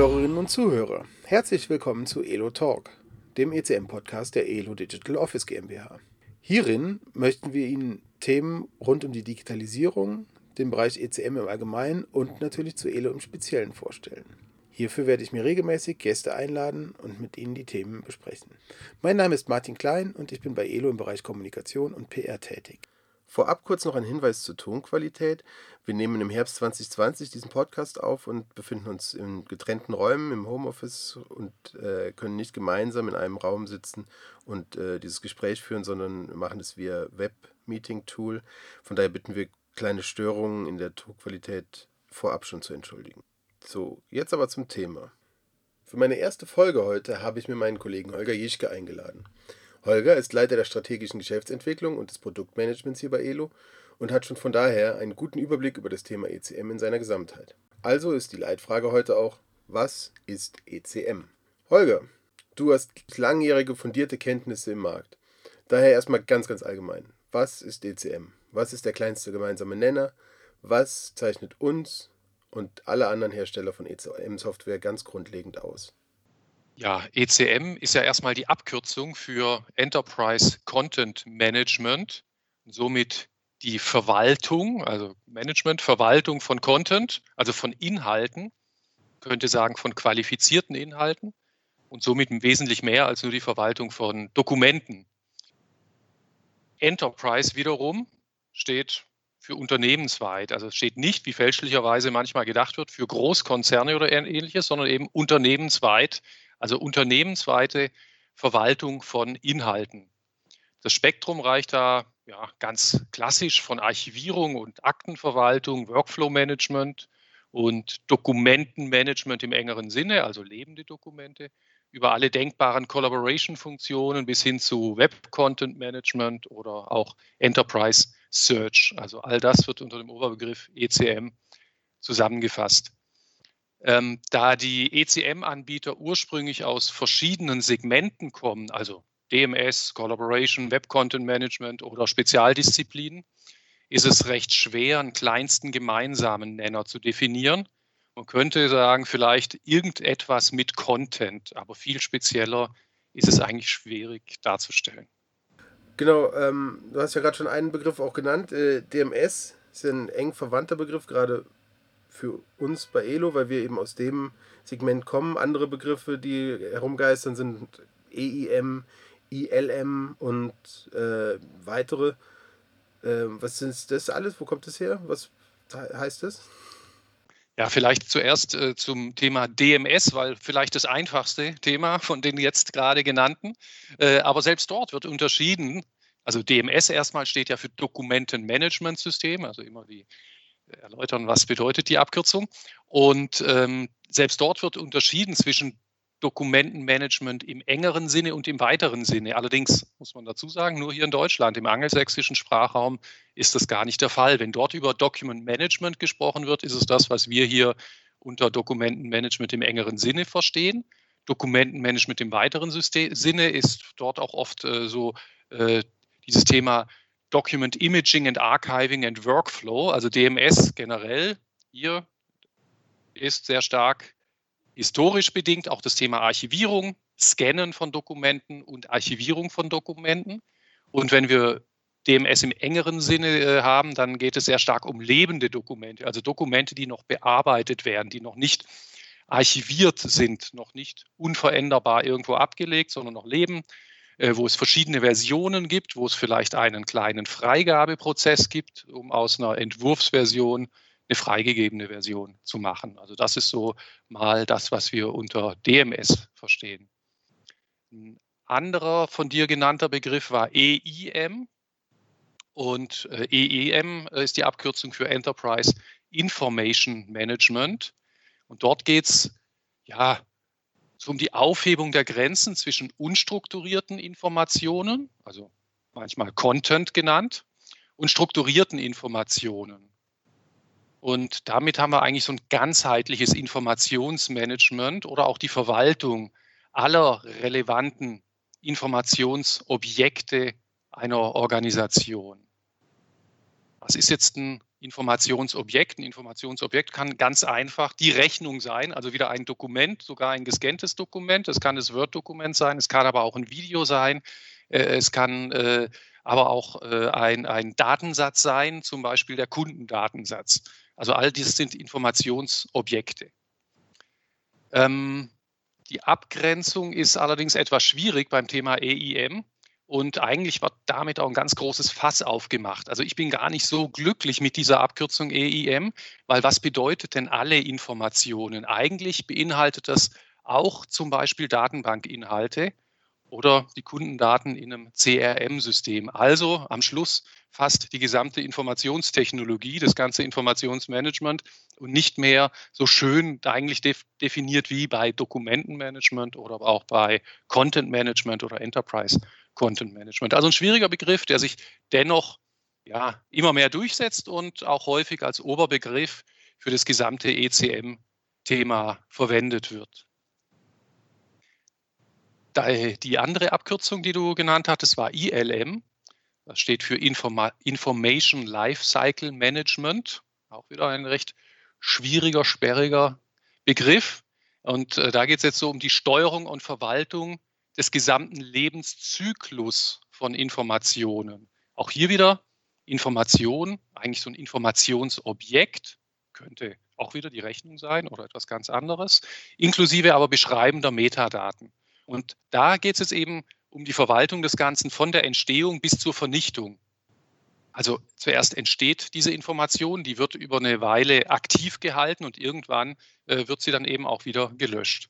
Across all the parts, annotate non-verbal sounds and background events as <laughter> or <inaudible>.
Zuhörerinnen und Zuhörer, herzlich willkommen zu Elo Talk, dem ECM-Podcast der Elo Digital Office GmbH. Hierin möchten wir Ihnen Themen rund um die Digitalisierung, den Bereich ECM im Allgemeinen und natürlich zu Elo im Speziellen vorstellen. Hierfür werde ich mir regelmäßig Gäste einladen und mit ihnen die Themen besprechen. Mein Name ist Martin Klein und ich bin bei Elo im Bereich Kommunikation und PR tätig. Vorab kurz noch ein Hinweis zur Tonqualität. Wir nehmen im Herbst 2020 diesen Podcast auf und befinden uns in getrennten Räumen im Homeoffice und äh, können nicht gemeinsam in einem Raum sitzen und äh, dieses Gespräch führen, sondern machen es via Web-Meeting-Tool. Von daher bitten wir, kleine Störungen in der Tonqualität vorab schon zu entschuldigen. So, jetzt aber zum Thema. Für meine erste Folge heute habe ich mir meinen Kollegen Holger Jischke eingeladen. Holger ist Leiter der strategischen Geschäftsentwicklung und des Produktmanagements hier bei Elo und hat schon von daher einen guten Überblick über das Thema ECM in seiner Gesamtheit. Also ist die Leitfrage heute auch, was ist ECM? Holger, du hast langjährige fundierte Kenntnisse im Markt. Daher erstmal ganz, ganz allgemein. Was ist ECM? Was ist der kleinste gemeinsame Nenner? Was zeichnet uns und alle anderen Hersteller von ECM-Software ganz grundlegend aus? Ja, ECM ist ja erstmal die Abkürzung für Enterprise Content Management, somit die Verwaltung, also Management, Verwaltung von Content, also von Inhalten, könnte sagen von qualifizierten Inhalten und somit wesentlich mehr als nur die Verwaltung von Dokumenten. Enterprise wiederum steht für unternehmensweit. Also steht nicht, wie fälschlicherweise manchmal gedacht wird, für Großkonzerne oder ähnliches, sondern eben unternehmensweit, also unternehmensweite Verwaltung von Inhalten. Das Spektrum reicht da ja, ganz klassisch von Archivierung und Aktenverwaltung, Workflow-Management und Dokumentenmanagement im engeren Sinne, also lebende Dokumente, über alle denkbaren Collaboration-Funktionen bis hin zu Web-Content-Management oder auch Enterprise Search. Also all das wird unter dem Oberbegriff ECM zusammengefasst. Ähm, da die ECM-Anbieter ursprünglich aus verschiedenen Segmenten kommen, also DMS, Collaboration, Web Content Management oder Spezialdisziplinen, ist es recht schwer, einen kleinsten gemeinsamen Nenner zu definieren. Man könnte sagen, vielleicht irgendetwas mit Content, aber viel spezieller ist es eigentlich schwierig darzustellen. Genau, ähm, du hast ja gerade schon einen Begriff auch genannt. Äh, DMS ist ja ein eng verwandter Begriff, gerade für uns bei Elo, weil wir eben aus dem Segment kommen. Andere Begriffe, die herumgeistern, sind EIM, ILM und äh, weitere. Äh, was ist das alles? Wo kommt das her? Was heißt das? Ja, vielleicht zuerst äh, zum Thema DMS, weil vielleicht das einfachste Thema von den jetzt gerade genannten. Äh, aber selbst dort wird unterschieden. Also DMS erstmal steht ja für Dokumentenmanagementsystem, also immer die erläutern, was bedeutet die Abkürzung. Und ähm, selbst dort wird unterschieden zwischen Dokumentenmanagement im engeren Sinne und im weiteren Sinne. Allerdings muss man dazu sagen, nur hier in Deutschland, im angelsächsischen Sprachraum ist das gar nicht der Fall. Wenn dort über Document Management gesprochen wird, ist es das, was wir hier unter Dokumentenmanagement im engeren Sinne verstehen. Dokumentenmanagement im weiteren System, Sinne ist dort auch oft äh, so äh, dieses Thema Document Imaging and Archiving and Workflow, also DMS generell. Hier ist sehr stark historisch bedingt auch das Thema Archivierung, Scannen von Dokumenten und Archivierung von Dokumenten. Und wenn wir DMS im engeren Sinne äh, haben, dann geht es sehr stark um lebende Dokumente, also Dokumente, die noch bearbeitet werden, die noch nicht archiviert sind, noch nicht unveränderbar irgendwo abgelegt, sondern noch leben, wo es verschiedene Versionen gibt, wo es vielleicht einen kleinen Freigabeprozess gibt, um aus einer Entwurfsversion eine freigegebene Version zu machen. Also das ist so mal das, was wir unter DMS verstehen. Ein anderer von dir genannter Begriff war EIM. Und äh, EEM ist die Abkürzung für Enterprise Information Management. Und dort geht es ja so um die Aufhebung der Grenzen zwischen unstrukturierten Informationen, also manchmal Content genannt, und strukturierten Informationen. Und damit haben wir eigentlich so ein ganzheitliches Informationsmanagement oder auch die Verwaltung aller relevanten Informationsobjekte einer Organisation. Was ist jetzt ein Informationsobjekt. Ein Informationsobjekt kann ganz einfach die Rechnung sein, also wieder ein Dokument, sogar ein gescanntes Dokument. Es kann das Word-Dokument sein, es kann aber auch ein Video sein, äh, es kann äh, aber auch äh, ein, ein Datensatz sein, zum Beispiel der Kundendatensatz. Also all dies sind Informationsobjekte. Ähm, die Abgrenzung ist allerdings etwas schwierig beim Thema EIM. Und eigentlich wird damit auch ein ganz großes Fass aufgemacht. Also ich bin gar nicht so glücklich mit dieser Abkürzung EIM, weil was bedeutet denn alle Informationen? Eigentlich beinhaltet das auch zum Beispiel Datenbankinhalte oder die Kundendaten in einem CRM-System. Also am Schluss fast die gesamte Informationstechnologie, das ganze Informationsmanagement und nicht mehr so schön eigentlich definiert wie bei Dokumentenmanagement oder auch bei Content Management oder Enterprise Content Management. Also ein schwieriger Begriff, der sich dennoch ja, immer mehr durchsetzt und auch häufig als Oberbegriff für das gesamte ECM-Thema verwendet wird. Die andere Abkürzung, die du genannt hattest, war ILM. Das steht für Informa Information Lifecycle Management. Auch wieder ein recht schwieriger, sperriger Begriff. Und äh, da geht es jetzt so um die Steuerung und Verwaltung des gesamten Lebenszyklus von Informationen. Auch hier wieder Information, eigentlich so ein Informationsobjekt, könnte auch wieder die Rechnung sein oder etwas ganz anderes, inklusive aber beschreibender Metadaten. Und da geht es jetzt eben um die Verwaltung des Ganzen von der Entstehung bis zur Vernichtung. Also zuerst entsteht diese Information, die wird über eine Weile aktiv gehalten und irgendwann äh, wird sie dann eben auch wieder gelöscht.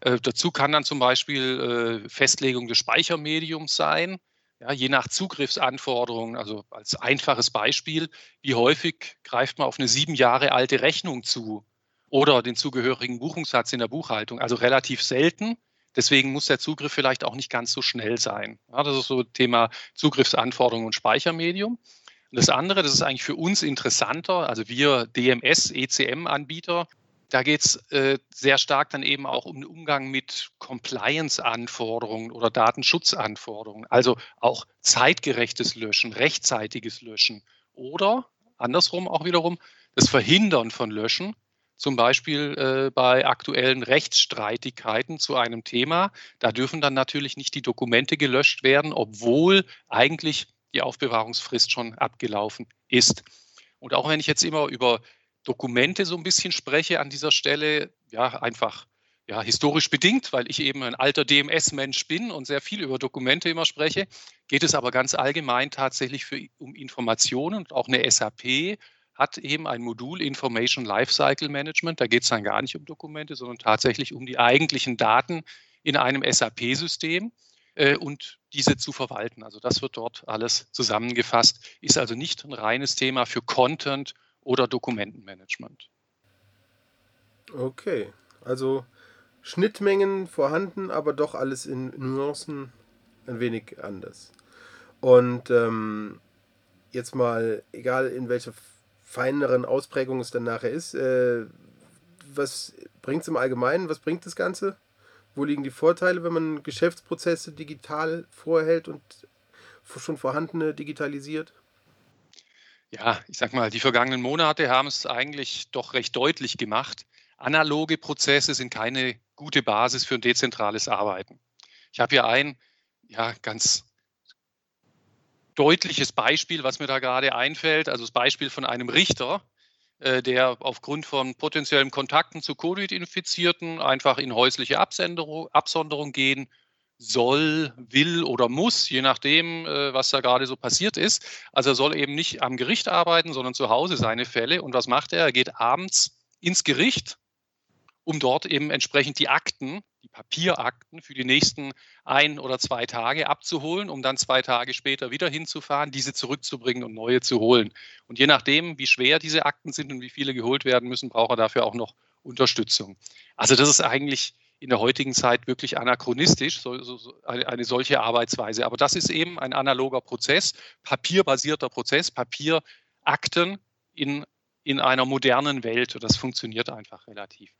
Äh, dazu kann dann zum Beispiel äh, Festlegung des Speichermediums sein, ja, je nach Zugriffsanforderungen. Also als einfaches Beispiel, wie häufig greift man auf eine sieben Jahre alte Rechnung zu oder den zugehörigen Buchungssatz in der Buchhaltung? Also relativ selten. Deswegen muss der Zugriff vielleicht auch nicht ganz so schnell sein. Ja, das ist so Thema Zugriffsanforderungen und Speichermedium. Und das andere, das ist eigentlich für uns interessanter, also wir DMS, ECM-Anbieter, da geht es äh, sehr stark dann eben auch um den Umgang mit Compliance-Anforderungen oder Datenschutzanforderungen, also auch zeitgerechtes Löschen, rechtzeitiges Löschen oder andersrum auch wiederum das Verhindern von Löschen zum Beispiel äh, bei aktuellen Rechtsstreitigkeiten zu einem Thema. Da dürfen dann natürlich nicht die Dokumente gelöscht werden, obwohl eigentlich die Aufbewahrungsfrist schon abgelaufen ist. Und auch wenn ich jetzt immer über Dokumente so ein bisschen spreche an dieser Stelle, ja, einfach ja, historisch bedingt, weil ich eben ein alter DMS-Mensch bin und sehr viel über Dokumente immer spreche, geht es aber ganz allgemein tatsächlich für, um Informationen und auch eine SAP hat eben ein Modul Information Lifecycle Management. Da geht es dann gar nicht um Dokumente, sondern tatsächlich um die eigentlichen Daten in einem SAP-System äh, und diese zu verwalten. Also das wird dort alles zusammengefasst, ist also nicht ein reines Thema für Content oder Dokumentenmanagement. Okay, also Schnittmengen vorhanden, aber doch alles in Nuancen ein wenig anders. Und ähm, jetzt mal, egal in welcher feineren Ausprägung es dann nachher ist. Äh, was bringt es im Allgemeinen? Was bringt das Ganze? Wo liegen die Vorteile, wenn man Geschäftsprozesse digital vorhält und schon vorhandene digitalisiert? Ja, ich sag mal, die vergangenen Monate haben es eigentlich doch recht deutlich gemacht. Analoge Prozesse sind keine gute Basis für ein dezentrales Arbeiten. Ich habe hier ein ja, ganz deutliches Beispiel, was mir da gerade einfällt, also das Beispiel von einem Richter, äh, der aufgrund von potenziellen Kontakten zu Covid-Infizierten einfach in häusliche Absonderung gehen soll, will oder muss, je nachdem, äh, was da gerade so passiert ist. Also er soll eben nicht am Gericht arbeiten, sondern zu Hause seine Fälle. Und was macht er? Er geht abends ins Gericht, um dort eben entsprechend die Akten die Papierakten für die nächsten ein oder zwei Tage abzuholen, um dann zwei Tage später wieder hinzufahren, diese zurückzubringen und neue zu holen. Und je nachdem, wie schwer diese Akten sind und wie viele geholt werden müssen, braucht er dafür auch noch Unterstützung. Also das ist eigentlich in der heutigen Zeit wirklich anachronistisch, so, so, eine, solche Arbeitsweise. Aber das ist eben ein analoger Prozess, papierbasierter Prozess, Papierakten in, in einer modernen Welt. Und das funktioniert einfach relativ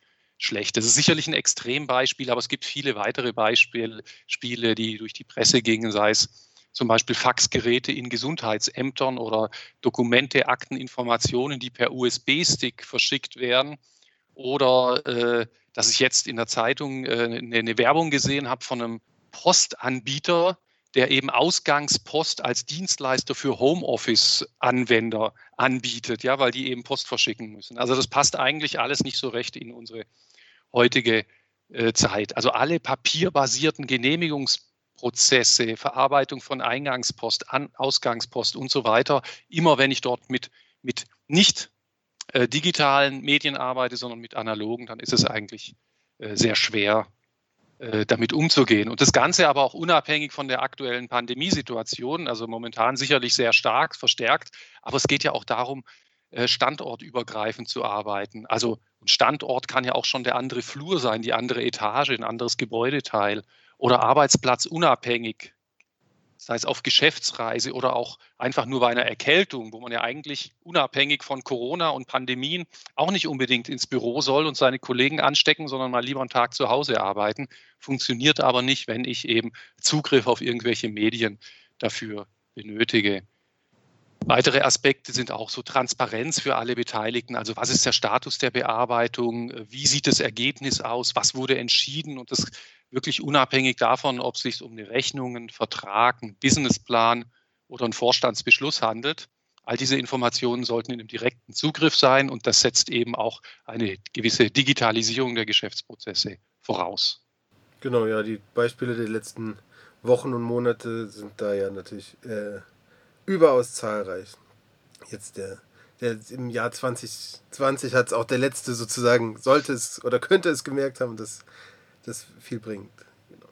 schlecht. Das ist sicherlich ein Extrembeispiel, aber es gibt viele weitere Beispiele, Spiele, die durch die Presse gingen, sei es zum Beispiel Faxgeräte in Gesundheitsämtern oder Dokumente, Akten, Informationen, die per USB-Stick verschickt werden. Oder äh, dass ich jetzt in der Zeitung äh, eine, eine Werbung gesehen habe von einem Postanbieter, der eben Ausgangspost als Dienstleister für Homeoffice-Anwender anbietet, ja, weil die eben Post verschicken müssen. Also das passt eigentlich alles nicht so recht in unsere heutige äh, Zeit. Also alle papierbasierten Genehmigungsprozesse, Verarbeitung von Eingangspost, An Ausgangspost und so weiter, immer wenn ich dort mit, mit nicht äh, digitalen Medien arbeite, sondern mit analogen, dann ist es eigentlich äh, sehr schwer, äh, damit umzugehen. Und das Ganze aber auch unabhängig von der aktuellen Pandemiesituation, also momentan sicherlich sehr stark verstärkt, aber es geht ja auch darum, standortübergreifend zu arbeiten. Also Standort kann ja auch schon der andere Flur sein, die andere Etage, ein anderes Gebäudeteil oder arbeitsplatzunabhängig sei es auf Geschäftsreise oder auch einfach nur bei einer Erkältung, wo man ja eigentlich unabhängig von Corona und Pandemien auch nicht unbedingt ins Büro soll und seine Kollegen anstecken, sondern mal lieber einen Tag zu Hause arbeiten. Funktioniert aber nicht, wenn ich eben Zugriff auf irgendwelche Medien dafür benötige. Weitere Aspekte sind auch so Transparenz für alle Beteiligten. Also was ist der Status der Bearbeitung? Wie sieht das Ergebnis aus? Was wurde entschieden? Und das wirklich unabhängig davon, ob es sich um eine Rechnung, einen Vertrag, einen Businessplan oder einen Vorstandsbeschluss handelt. All diese Informationen sollten in einem direkten Zugriff sein und das setzt eben auch eine gewisse Digitalisierung der Geschäftsprozesse voraus. Genau, ja, die Beispiele der letzten Wochen und Monate sind da ja natürlich äh, überaus zahlreich. Jetzt der, der im Jahr 2020 hat es auch der letzte sozusagen, sollte es oder könnte es gemerkt haben, dass das viel bringt. Genau.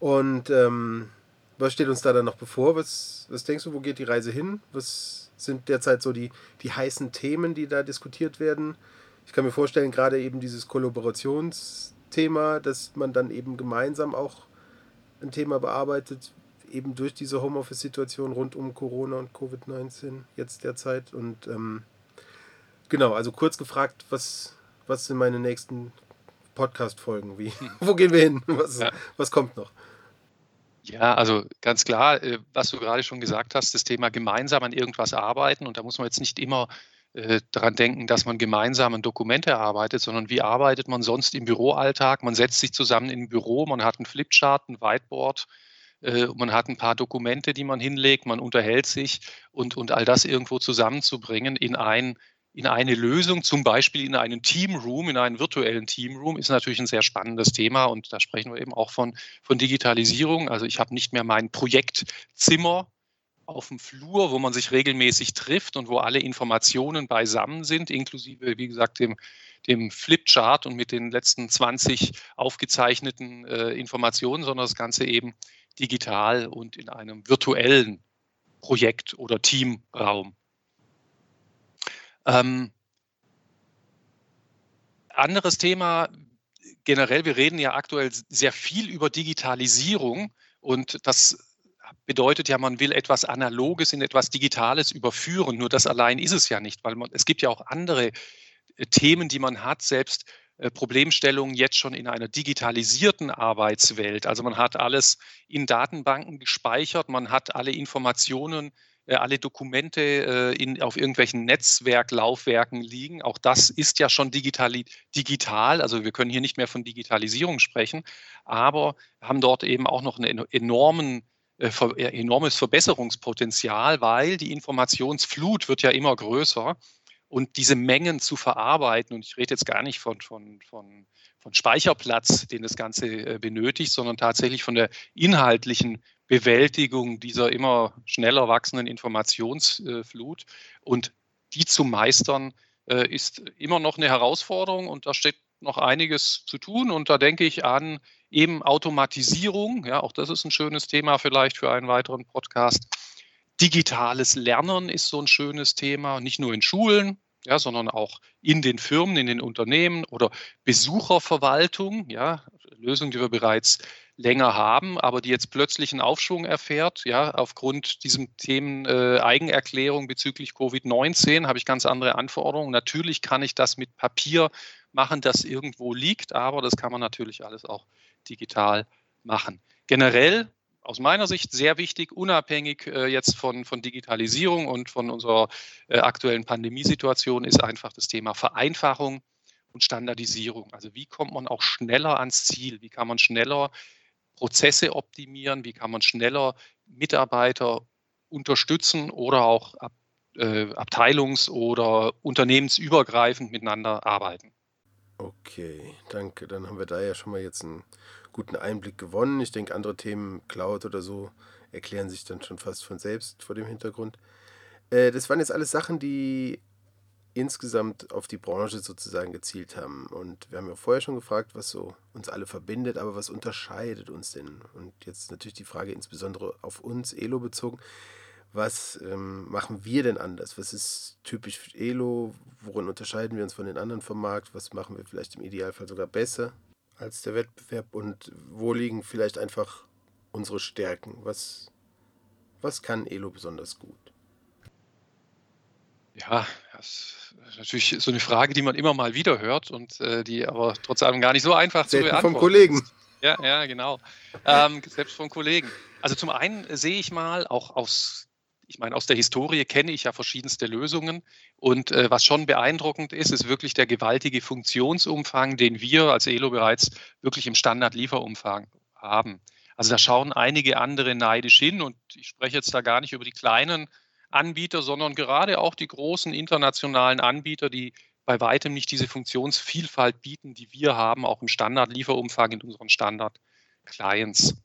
Und ähm, was steht uns da dann noch bevor? Was, was denkst du, wo geht die Reise hin? Was sind derzeit so die, die heißen Themen, die da diskutiert werden? Ich kann mir vorstellen, gerade eben dieses Kollaborationsthema, dass man dann eben gemeinsam auch ein Thema bearbeitet, eben durch diese Homeoffice-Situation rund um Corona und Covid-19 jetzt derzeit. Und ähm, genau, also kurz gefragt, was, was sind meine nächsten Podcast-Folgen? Wie, <laughs> wo gehen wir hin? Was, ja. was kommt noch? Ja, also ganz klar, äh, was du gerade schon gesagt hast, das Thema gemeinsam an irgendwas arbeiten. Und da muss man jetzt nicht immer äh, daran denken, dass man gemeinsam ein Dokument erarbeitet, sondern wie arbeitet man sonst im Büroalltag? Man setzt sich zusammen im Büro, man hat einen Flipchart, ein Whiteboard, man hat ein paar Dokumente, die man hinlegt, man unterhält sich und, und all das irgendwo zusammenzubringen in ein in eine Lösung, zum Beispiel in einen Teamroom, in einen virtuellen Teamroom, ist natürlich ein sehr spannendes Thema und da sprechen wir eben auch von, von Digitalisierung. Also ich habe nicht mehr mein Projektzimmer auf dem Flur, wo man sich regelmäßig trifft und wo alle Informationen beisammen sind, inklusive, wie gesagt, dem, dem Flipchart und mit den letzten 20 aufgezeichneten äh, Informationen, sondern das Ganze eben digital und in einem virtuellen Projekt- oder Teamraum. Ähm, anderes Thema, generell, wir reden ja aktuell sehr viel über Digitalisierung und das bedeutet ja, man will etwas Analoges in etwas Digitales überführen. Nur das allein ist es ja nicht, weil man, es gibt ja auch andere äh, Themen, die man hat, selbst Problemstellungen jetzt schon in einer digitalisierten Arbeitswelt. Also man hat alles in Datenbanken gespeichert, man hat alle Informationen äh, alle Dokumente äh, in, auf irgendwelchen Netzwerklaufwerken liegen. Auch das ist ja schon digital, digital. Also wir können hier nicht mehr von Digitalisierung sprechen, aber haben dort eben auch noch ein enormen, äh, enormes Verbesserungspotenzial, weil die Informationsflut wird ja immer größer und diese Mengen zu verarbeiten, und ich rede jetzt gar nicht von, von, von, von Speicherplatz, den das Ganze benötigt, sondern tatsächlich von der inhaltlichen Bewältigung dieser immer schneller wachsenden Informationsflut. Und die zu meistern, äh, ist immer noch eine Herausforderung und da steht noch einiges zu tun. Und da denke ich an eben Automatisierung. Ja, auch das ist ein schönes Thema vielleicht für einen weiteren Podcast. Digitales Lernen ist so ein schönes Thema, nicht nur in Schulen, ja, sondern auch in den Firmen, in den Unternehmen oder Besucherverwaltung, ja, Lösung, die wir bereits länger haben, aber die jetzt plötzlich einen Aufschwung erfährt, ja, aufgrund diesem Themen äh, Eigenerklärung bezüglich Covid-19 habe ich ganz andere Anforderungen. Natürlich kann ich das mit Papier machen, das irgendwo liegt, aber das kann man natürlich alles auch digital machen. Generell aus meiner Sicht sehr wichtig, unabhängig äh, jetzt von, von Digitalisierung und von unserer äh, aktuellen Pandemiesituation, ist einfach das Thema Vereinfachung und Standardisierung. Also wie kommt man auch schneller ans Ziel? Wie kann man schneller Prozesse optimieren? Wie kann man schneller Mitarbeiter unterstützen oder auch ab, äh, abteilungs- oder unternehmensübergreifend miteinander arbeiten? Okay, danke. Dann haben wir da ja schon mal jetzt einen guten Einblick gewonnen. Ich denke, andere Themen, Cloud oder so, erklären sich dann schon fast von selbst vor dem Hintergrund. Äh, das waren jetzt alles Sachen, die insgesamt auf die Branche sozusagen gezielt haben. Und wir haben ja vorher schon gefragt, was so uns alle verbindet, aber was unterscheidet uns denn? Und jetzt natürlich die Frage insbesondere auf uns, Elo bezogen. Was ähm, machen wir denn anders? Was ist typisch für Elo? Worin unterscheiden wir uns von den anderen vom Markt? Was machen wir vielleicht im Idealfall sogar besser als der Wettbewerb? Und wo liegen vielleicht einfach unsere Stärken? Was, was kann Elo besonders gut? Ja, das ist natürlich so eine Frage, die man immer mal wieder hört und äh, die aber trotz allem gar nicht so einfach Selten zu beantworten vom Kollegen. ist. Ja, ja, genau. Ähm, selbst von Kollegen. Also zum einen sehe ich mal auch aus ich meine, aus der Historie kenne ich ja verschiedenste Lösungen. Und äh, was schon beeindruckend ist, ist wirklich der gewaltige Funktionsumfang, den wir als ELO bereits wirklich im Standard-Lieferumfang haben. Also da schauen einige andere neidisch hin und ich spreche jetzt da gar nicht über die kleinen Anbieter, sondern gerade auch die großen internationalen Anbieter, die bei weitem nicht diese Funktionsvielfalt bieten, die wir haben, auch im Standard-Lieferumfang in unseren Standard-Clients.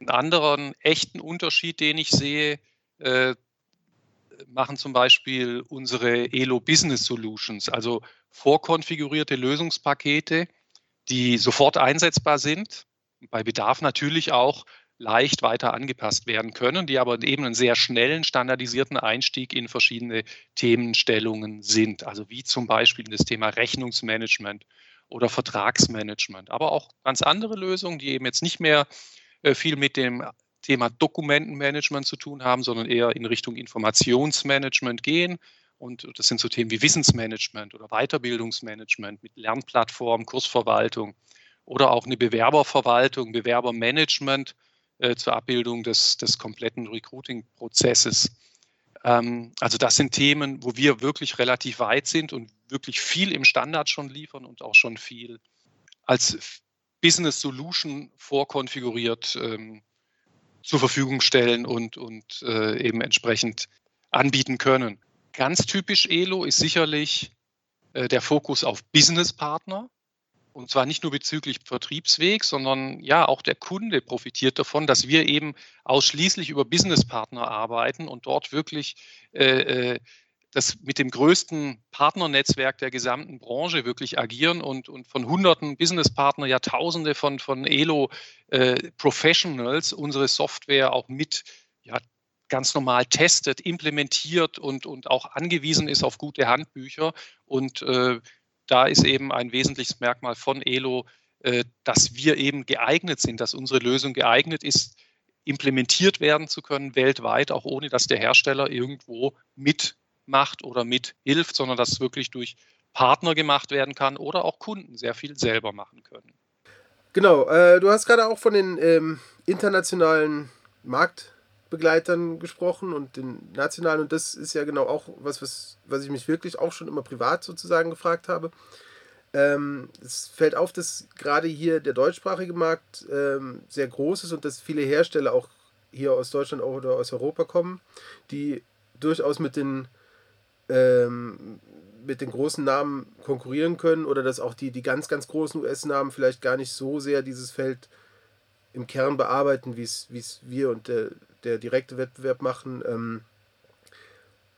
Einen anderen echten Unterschied, den ich sehe, äh, machen zum Beispiel unsere Elo Business Solutions, also vorkonfigurierte Lösungspakete, die sofort einsetzbar sind, bei Bedarf natürlich auch leicht weiter angepasst werden können, die aber eben einen sehr schnellen, standardisierten Einstieg in verschiedene Themenstellungen sind. Also wie zum Beispiel das Thema Rechnungsmanagement oder Vertragsmanagement, aber auch ganz andere Lösungen, die eben jetzt nicht mehr äh, viel mit dem Thema Dokumentenmanagement zu tun haben, sondern eher in Richtung Informationsmanagement gehen. Und das sind so Themen wie Wissensmanagement oder Weiterbildungsmanagement mit Lernplattformen, Kursverwaltung oder auch eine Bewerberverwaltung, Bewerbermanagement äh, zur Abbildung des, des kompletten Recruiting-Prozesses. Ähm, also das sind Themen, wo wir wirklich relativ weit sind und wirklich viel im Standard schon liefern und auch schon viel als Business Solution vorkonfiguriert ähm, zur Verfügung stellen und, und äh, eben entsprechend anbieten können. Ganz typisch Elo ist sicherlich äh, der Fokus auf Businesspartner. Und zwar nicht nur bezüglich Vertriebsweg, sondern ja, auch der Kunde profitiert davon, dass wir eben ausschließlich über Businesspartner arbeiten und dort wirklich äh, äh das mit dem größten Partnernetzwerk der gesamten Branche wirklich agieren und, und von hunderten Businesspartner, ja tausende von, von Elo äh, unsere Software auch mit ja, ganz normal testet, implementiert und, und auch angewiesen ist auf gute Handbücher. Und äh, da ist eben ein wesentliches Merkmal von Elo, äh, dass wir eben geeignet sind, dass unsere Lösung geeignet ist, implementiert werden zu können weltweit, auch ohne dass der Hersteller irgendwo mit macht oder mithilft, sondern dass es wirklich durch Partner gemacht werden kann oder auch Kunden sehr viel selber machen können. Genau, äh, du hast gerade auch von den ähm, internationalen Marktbegleitern gesprochen und den nationalen und das ist ja genau auch was, was, was ich mich wirklich auch schon immer privat sozusagen gefragt habe. Ähm, es fällt auf, dass gerade hier der deutschsprachige Markt ähm, sehr groß ist und dass viele Hersteller auch hier aus Deutschland oder aus Europa kommen, die durchaus mit den ähm, mit den großen Namen konkurrieren können oder dass auch die, die ganz, ganz großen US-Namen vielleicht gar nicht so sehr dieses Feld im Kern bearbeiten, wie es wir und der, der direkte Wettbewerb machen. Ähm,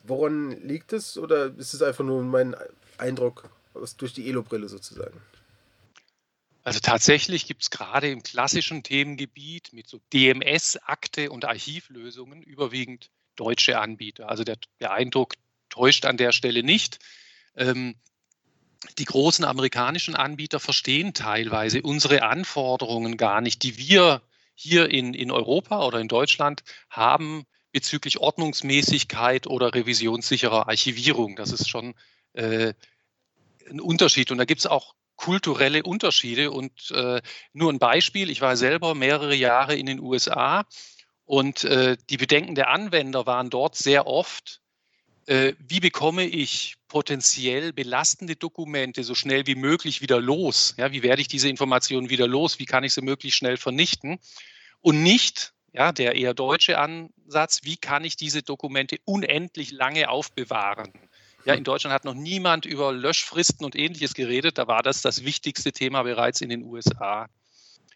woran liegt es oder ist es einfach nur mein Eindruck aus, durch die Elo-Brille sozusagen? Also tatsächlich gibt es gerade im klassischen Themengebiet mit so DMS, Akte und Archivlösungen überwiegend deutsche Anbieter. Also der, der Eindruck, täuscht an der Stelle nicht. Ähm, die großen amerikanischen Anbieter verstehen teilweise unsere Anforderungen gar nicht, die wir hier in, in Europa oder in Deutschland haben bezüglich Ordnungsmäßigkeit oder revisionssicherer Archivierung. Das ist schon äh, ein Unterschied. Und da gibt es auch kulturelle Unterschiede. Und äh, nur ein Beispiel, ich war selber mehrere Jahre in den USA Und äh, die Bedenken der Anwender waren dort sehr oft, wie bekomme ich potenziell belastende Dokumente so schnell wie möglich wieder los? Ja, wie werde ich diese Informationen wieder los? Wie kann ich sie möglichst schnell vernichten? Und nicht, ja, der eher deutsche Ansatz, wie kann ich diese Dokumente unendlich lange aufbewahren? Ja, in Deutschland hat noch niemand über Löschfristen und ähnliches geredet. Da war das das wichtigste Thema bereits in den USA.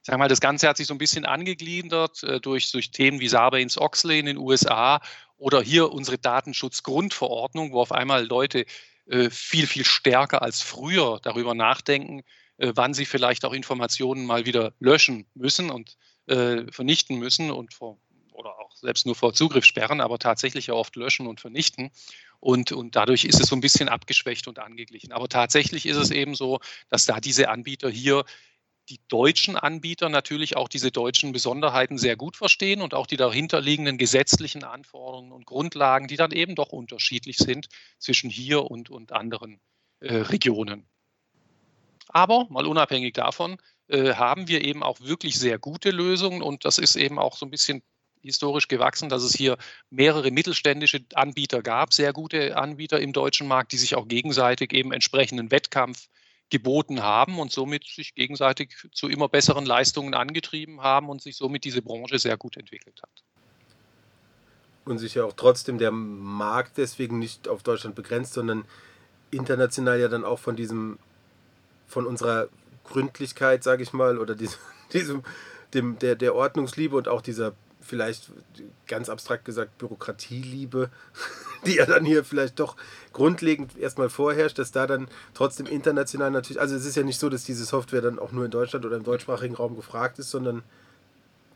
Ich sage mal, das Ganze hat sich so ein bisschen angegliedert äh, durch, durch Themen wie Sarbanes-Oxley in den USA oder hier unsere Datenschutzgrundverordnung, wo auf einmal Leute äh, viel, viel stärker als früher darüber nachdenken, äh, wann sie vielleicht auch Informationen mal wieder löschen müssen und vernichten müssen und vor, oder auch selbst nur vor Zugriff sperren, aber tatsächlich ja oft löschen und vernichten. Und, und dadurch ist es so ein bisschen abgeschwächt und angeglichen. Aber tatsächlich ist es eben so, dass da diese Anbieter hier die deutschen Anbieter natürlich auch diese deutschen Besonderheiten sehr gut verstehen und auch die dahinterliegenden gesetzlichen Anforderungen und Grundlagen, die dann eben doch unterschiedlich sind zwischen hier und, und anderen äh, Regionen. Aber mal unabhängig davon äh, haben wir eben auch wirklich sehr gute Lösungen und das ist eben auch so ein bisschen historisch gewachsen, dass es hier mehrere mittelständische Anbieter gab, sehr gute Anbieter im deutschen Markt, die sich auch gegenseitig eben entsprechenden Wettkampf geboten haben und somit sich gegenseitig zu immer besseren Leistungen angetrieben haben und sich somit diese Branche sehr gut entwickelt hat. Und sich ja auch trotzdem der Markt deswegen nicht auf Deutschland begrenzt, sondern international ja dann auch von diesem, von unserer Gründlichkeit, sage ich mal, oder diesem, <laughs> diesem dem, der, der Ordnungsliebe und auch dieser vielleicht ganz abstrakt gesagt Bürokratieliebe, <laughs> die ja dann hier vielleicht doch grundlegend erstmal vorherrscht, dass da dann trotzdem international natürlich, also es ist ja nicht so, dass diese Software dann auch nur in Deutschland oder im deutschsprachigen Raum gefragt ist, sondern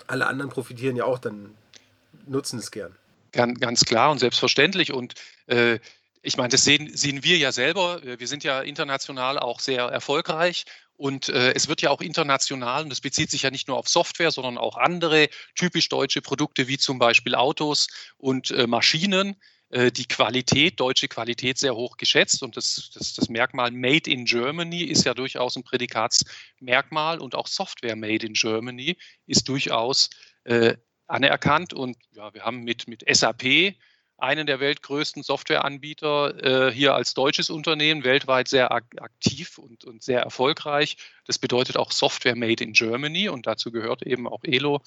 alle anderen profitieren ja auch dann, nutzen es gern. Ganz, ganz klar und selbstverständlich und äh, ich meine, das sehen, sehen wir ja selber. Wir sind ja international auch sehr erfolgreich und äh, es wird ja auch international, und das bezieht sich ja nicht nur auf Software, sondern auch andere typisch deutsche Produkte wie zum Beispiel Autos und äh, Maschinen, die Qualität, deutsche Qualität sehr hoch geschätzt. Und das, das, das Merkmal Made in Germany ist ja durchaus ein Prädikatsmerkmal und auch Software Made in Germany ist durchaus äh, anerkannt. Und ja, wir haben mit, mit SAP einen der weltgrößten Softwareanbieter äh, hier als deutsches Unternehmen, weltweit sehr aktiv und, und sehr erfolgreich. Das bedeutet auch Software Made in Germany und dazu gehört eben auch Elo,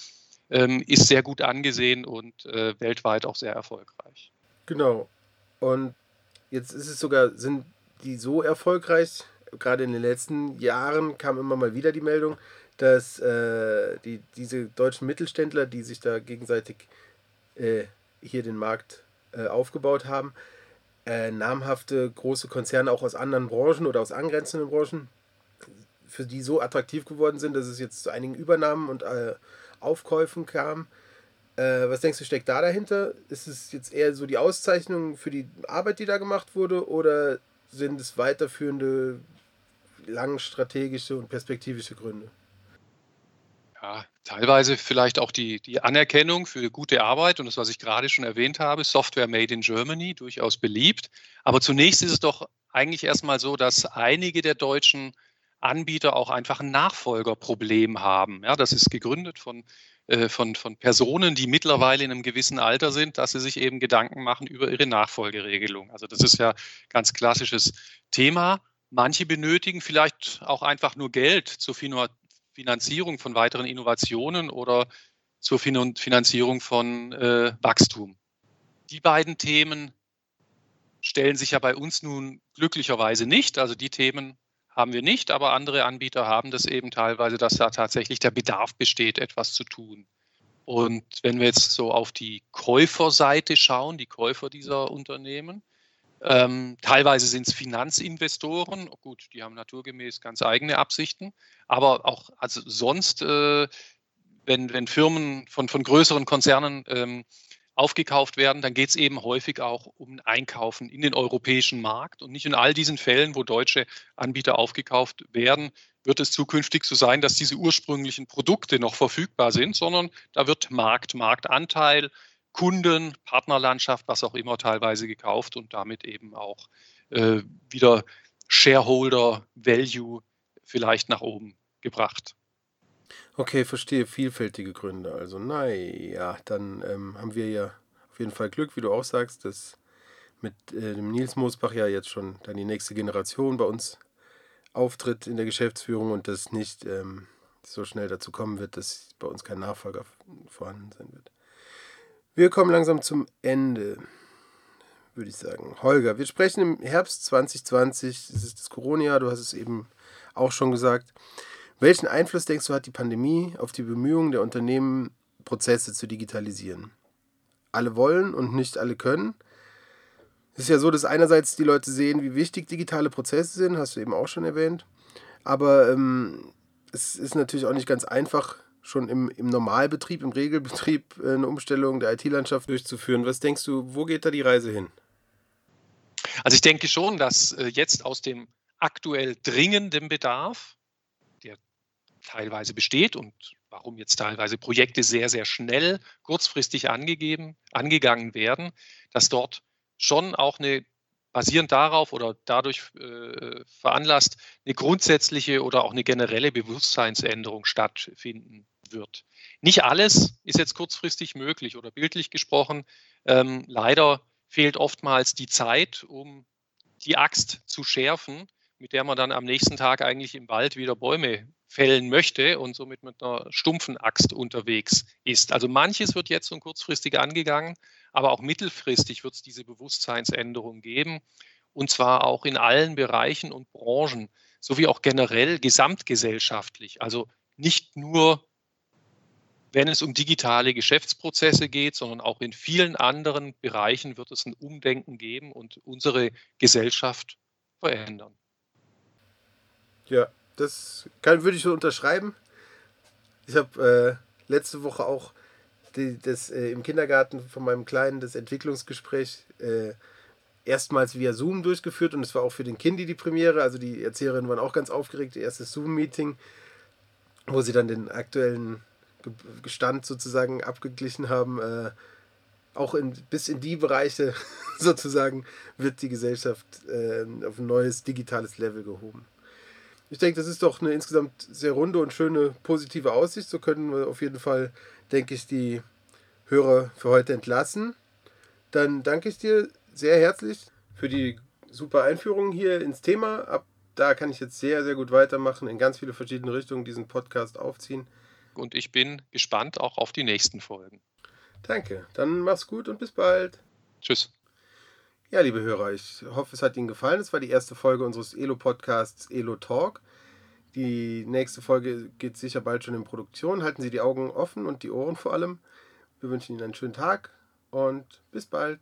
ähm, ist sehr gut angesehen und äh, weltweit auch sehr erfolgreich. Genau. Und jetzt ist es sogar, sind die so erfolgreich, gerade in den letzten Jahren kam immer mal wieder die Meldung, dass äh, die, diese deutschen Mittelständler, die sich da gegenseitig äh, hier den Markt äh, aufgebaut haben. Äh, namhafte große Konzerne auch aus anderen Branchen oder aus angrenzenden Branchen, für die so attraktiv geworden sind, dass es jetzt zu einigen Übernahmen und äh, Aufkäufen kam. Äh, was denkst du, steckt da dahinter? Ist es jetzt eher so die Auszeichnung für die Arbeit, die da gemacht wurde, oder sind es weiterführende, lang strategische und perspektivische Gründe? Ja, teilweise vielleicht auch die, die Anerkennung für gute Arbeit und das, was ich gerade schon erwähnt habe, Software Made in Germany, durchaus beliebt. Aber zunächst ist es doch eigentlich erstmal so, dass einige der deutschen Anbieter auch einfach ein Nachfolgerproblem haben. Ja, das ist gegründet von, äh, von, von Personen, die mittlerweile in einem gewissen Alter sind, dass sie sich eben Gedanken machen über ihre Nachfolgeregelung. Also das ist ja ganz klassisches Thema. Manche benötigen vielleicht auch einfach nur Geld zur Finanzierung von weiteren Innovationen oder zur Finanzierung von äh, Wachstum. Die beiden Themen stellen sich ja bei uns nun glücklicherweise nicht. Also die Themen haben wir nicht, aber andere Anbieter haben das eben teilweise, dass da tatsächlich der Bedarf besteht, etwas zu tun. Und wenn wir jetzt so auf die Käuferseite schauen, die Käufer dieser Unternehmen, ähm, teilweise sind es Finanzinvestoren, gut, die haben naturgemäß ganz eigene Absichten, aber auch also sonst, äh, wenn, wenn Firmen von, von größeren Konzernen ähm, aufgekauft werden, dann geht es eben häufig auch um Einkaufen in den europäischen Markt. Und nicht in all diesen Fällen, wo deutsche Anbieter aufgekauft werden, wird es zukünftig so sein, dass diese ursprünglichen Produkte noch verfügbar sind, sondern da wird Markt, Marktanteil, Kunden, Partnerlandschaft, was auch immer teilweise gekauft und damit eben auch äh, wieder Shareholder Value vielleicht nach oben gebracht. Okay, verstehe. Vielfältige Gründe. Also, naja, dann ähm, haben wir ja auf jeden Fall Glück, wie du auch sagst, dass mit äh, dem Nils Moosbach ja jetzt schon dann die nächste Generation bei uns auftritt in der Geschäftsführung und das nicht ähm, so schnell dazu kommen wird, dass bei uns kein Nachfolger vorhanden sein wird. Wir kommen langsam zum Ende, würde ich sagen. Holger, wir sprechen im Herbst 2020, das ist das Corona-Jahr, du hast es eben auch schon gesagt. Welchen Einfluss denkst du hat die Pandemie auf die Bemühungen der Unternehmen, Prozesse zu digitalisieren? Alle wollen und nicht alle können. Es ist ja so, dass einerseits die Leute sehen, wie wichtig digitale Prozesse sind, hast du eben auch schon erwähnt. Aber ähm, es ist natürlich auch nicht ganz einfach, schon im, im Normalbetrieb, im Regelbetrieb äh, eine Umstellung der IT-Landschaft durchzuführen. Was denkst du, wo geht da die Reise hin? Also ich denke schon, dass äh, jetzt aus dem aktuell dringenden Bedarf, teilweise besteht und warum jetzt teilweise Projekte sehr, sehr schnell, kurzfristig angegeben, angegangen werden, dass dort schon auch eine basierend darauf oder dadurch äh, veranlasst, eine grundsätzliche oder auch eine generelle Bewusstseinsänderung stattfinden wird. Nicht alles ist jetzt kurzfristig möglich oder bildlich gesprochen. Ähm, leider fehlt oftmals die Zeit, um die Axt zu schärfen, mit der man dann am nächsten Tag eigentlich im Wald wieder Bäume fällen möchte und somit mit einer stumpfen Axt unterwegs ist. Also manches wird jetzt und kurzfristig angegangen, aber auch mittelfristig wird es diese Bewusstseinsänderung geben und zwar auch in allen Bereichen und Branchen sowie auch generell gesamtgesellschaftlich. Also nicht nur, wenn es um digitale Geschäftsprozesse geht, sondern auch in vielen anderen Bereichen wird es ein Umdenken geben und unsere Gesellschaft verändern. Ja, das kann, würde ich so unterschreiben. Ich habe äh, letzte Woche auch die, das äh, im Kindergarten von meinem Kleinen das Entwicklungsgespräch äh, erstmals via Zoom durchgeführt und es war auch für den Kindi die Premiere. Also die Erzieherinnen waren auch ganz aufgeregt. Ihr erstes Zoom-Meeting, wo sie dann den aktuellen Gestand sozusagen abgeglichen haben. Äh, auch in, bis in die Bereiche <laughs> sozusagen wird die Gesellschaft äh, auf ein neues digitales Level gehoben. Ich denke, das ist doch eine insgesamt sehr runde und schöne positive Aussicht. So können wir auf jeden Fall, denke ich, die Hörer für heute entlassen. Dann danke ich dir sehr herzlich für die super Einführung hier ins Thema. Ab da kann ich jetzt sehr, sehr gut weitermachen, in ganz viele verschiedene Richtungen diesen Podcast aufziehen. Und ich bin gespannt auch auf die nächsten Folgen. Danke. Dann mach's gut und bis bald. Tschüss. Ja, liebe Hörer, ich hoffe, es hat Ihnen gefallen. Es war die erste Folge unseres Elo-Podcasts Elo Talk. Die nächste Folge geht sicher bald schon in Produktion. Halten Sie die Augen offen und die Ohren vor allem. Wir wünschen Ihnen einen schönen Tag und bis bald.